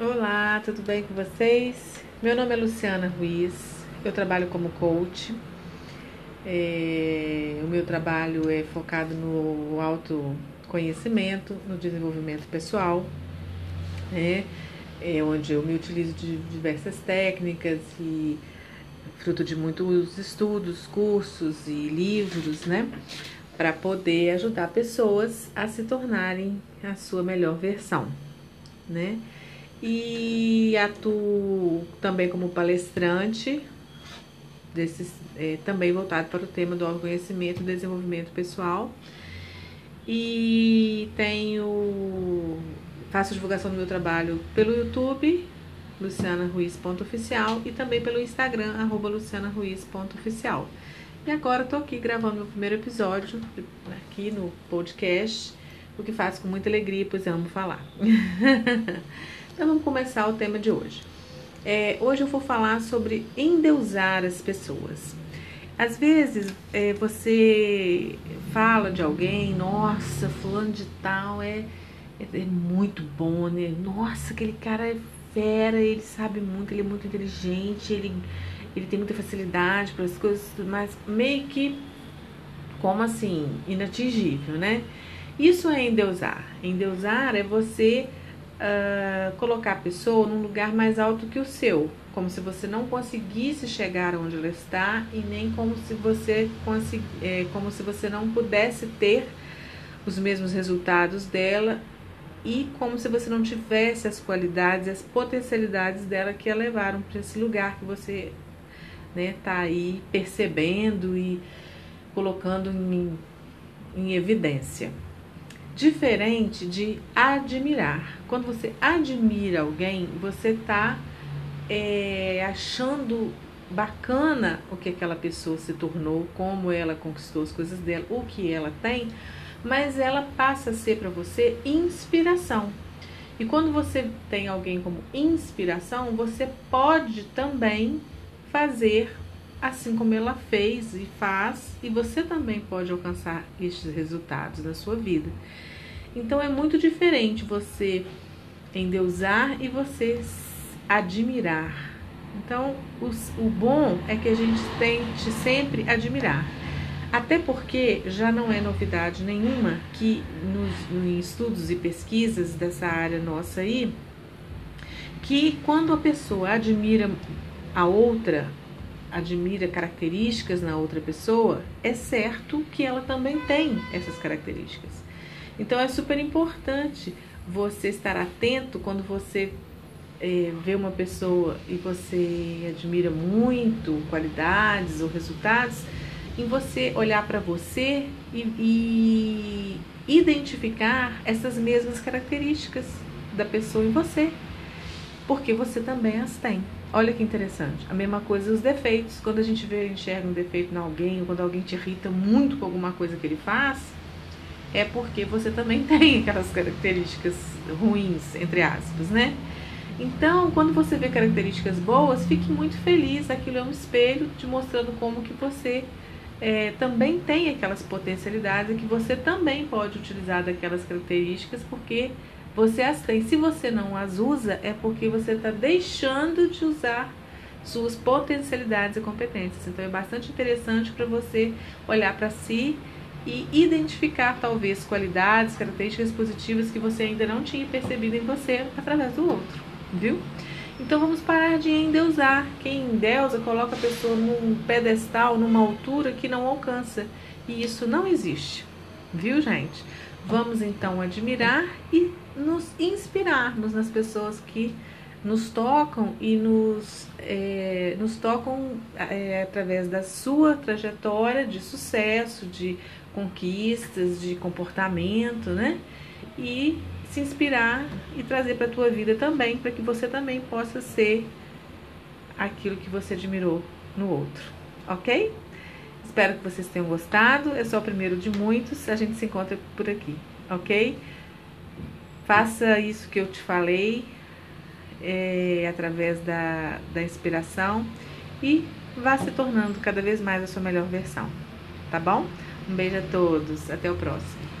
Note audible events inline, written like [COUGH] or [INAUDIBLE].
Olá, tudo bem com vocês? Meu nome é Luciana Ruiz, eu trabalho como coach. É, o meu trabalho é focado no autoconhecimento, no desenvolvimento pessoal, né? é onde eu me utilizo de diversas técnicas e fruto de muitos estudos, cursos e livros, né? Para poder ajudar pessoas a se tornarem a sua melhor versão, né? E atuo também como palestrante, desses, é, também voltado para o tema do autoconhecimento e desenvolvimento pessoal. E tenho faço divulgação do meu trabalho pelo YouTube, lucianaruiz.oficial e também pelo Instagram, arroba lucianaruiz.oficial. E agora estou aqui gravando meu primeiro episódio aqui no podcast, o que faço com muita alegria, pois amo falar. [LAUGHS] então vamos começar o tema de hoje. É, hoje eu vou falar sobre endeusar as pessoas. Às vezes é, você fala de alguém, nossa, fulano de tal é, é, é muito bom, né? Nossa, aquele cara é fera, ele sabe muito, ele é muito inteligente, ele ele tem muita facilidade para as coisas, mas meio que como assim, inatingível, né? Isso é endeusar. Endeusar é você uh, colocar a pessoa num lugar mais alto que o seu, como se você não conseguisse chegar onde ela está e nem como se você é, como se você não pudesse ter os mesmos resultados dela e como se você não tivesse as qualidades, as potencialidades dela que a levaram para esse lugar que você né, tá aí percebendo e colocando em, em evidência. Diferente de admirar. Quando você admira alguém, você está é, achando bacana o que aquela pessoa se tornou, como ela conquistou as coisas dela, o que ela tem, mas ela passa a ser para você inspiração. E quando você tem alguém como inspiração, você pode também fazer assim como ela fez e faz, e você também pode alcançar estes resultados na sua vida. Então é muito diferente você endeusar e você admirar. Então, o bom é que a gente tente sempre admirar. Até porque já não é novidade nenhuma que nos, nos estudos e pesquisas dessa área nossa aí, que quando a pessoa admira a outra admira características na outra pessoa, é certo que ela também tem essas características. Então é super importante você estar atento quando você é, vê uma pessoa e você admira muito qualidades ou resultados, em você olhar para você e, e identificar essas mesmas características da pessoa em você, porque você também as tem. Olha que interessante. A mesma coisa os defeitos. Quando a gente vê, enxerga um defeito em alguém, ou quando alguém te irrita muito com alguma coisa que ele faz, é porque você também [LAUGHS] tem aquelas características ruins, entre aspas, né? Então, quando você vê características boas, fique muito feliz. Aquilo é um espelho te mostrando como que você é, também tem aquelas potencialidades e que você também pode utilizar daquelas características, porque você as tem. Se você não as usa, é porque você está deixando de usar suas potencialidades e competências. Então é bastante interessante para você olhar para si e identificar talvez qualidades, características positivas que você ainda não tinha percebido em você através do outro, viu? Então vamos parar de endeusar. Quem endeusa coloca a pessoa num pedestal, numa altura que não alcança. E isso não existe, viu, gente? Vamos então admirar e nos inspirarmos nas pessoas que nos tocam e nos, é, nos tocam é, através da sua trajetória de sucesso, de conquistas, de comportamento, né? E se inspirar e trazer para a tua vida também, para que você também possa ser aquilo que você admirou no outro, ok? Espero que vocês tenham gostado. É só o primeiro de muitos. A gente se encontra por aqui, ok? Faça isso que eu te falei é, através da, da inspiração e vá se tornando cada vez mais a sua melhor versão, tá bom? Um beijo a todos, até o próximo.